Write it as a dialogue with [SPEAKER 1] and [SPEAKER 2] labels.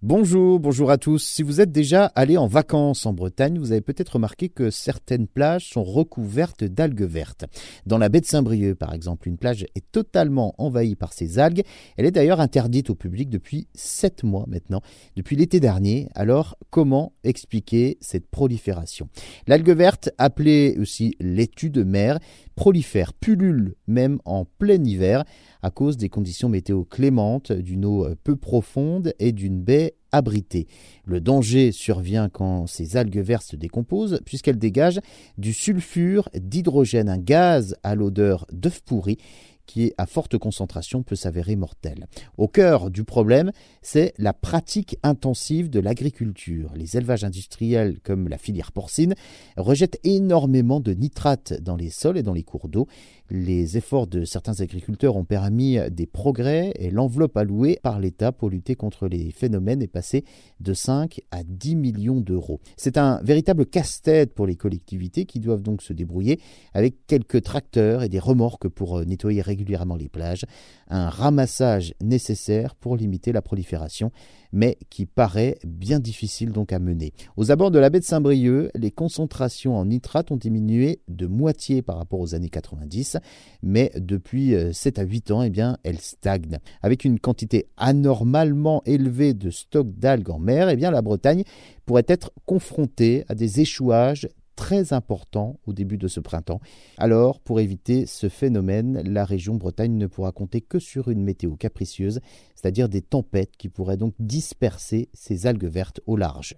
[SPEAKER 1] Bonjour, bonjour à tous. Si vous êtes déjà allé en vacances en Bretagne, vous avez peut-être remarqué que certaines plages sont recouvertes d'algues vertes. Dans la baie de Saint-Brieuc, par exemple, une plage est totalement envahie par ces algues. Elle est d'ailleurs interdite au public depuis sept mois maintenant, depuis l'été dernier. Alors, comment expliquer cette prolifération? L'algue verte, appelée aussi laitue de mer, prolifère, pullule même en plein hiver à cause des conditions météo clémentes, d'une eau peu profonde et d'une baie abritée. Le danger survient quand ces algues vertes se décomposent puisqu'elles dégagent du sulfure d'hydrogène, un gaz à l'odeur d'œuf pourri qui, à forte concentration, peut s'avérer mortel. Au cœur du problème, c'est la pratique intensive de l'agriculture. Les élevages industriels, comme la filière porcine, rejettent énormément de nitrates dans les sols et dans les cours d'eau. Les efforts de certains agriculteurs ont permis des progrès et l'enveloppe allouée par l'État pour lutter contre les phénomènes est passée de 5 à 10 millions d'euros. C'est un véritable casse-tête pour les collectivités qui doivent donc se débrouiller avec quelques tracteurs et des remorques pour nettoyer régulièrement les plages, un ramassage nécessaire pour limiter la prolifération, mais qui paraît bien difficile donc à mener. Aux abords de la baie de Saint-Brieuc, les concentrations en nitrate ont diminué de moitié par rapport aux années 90, mais depuis 7 euh, à 8 ans, eh bien, elles stagnent. Avec une quantité anormalement élevée de stocks d'algues en mer, eh bien, la Bretagne pourrait être confrontée à des échouages très important au début de ce printemps. Alors, pour éviter ce phénomène, la région Bretagne ne pourra compter que sur une météo capricieuse, c'est-à-dire des tempêtes qui pourraient donc disperser ces algues vertes au large.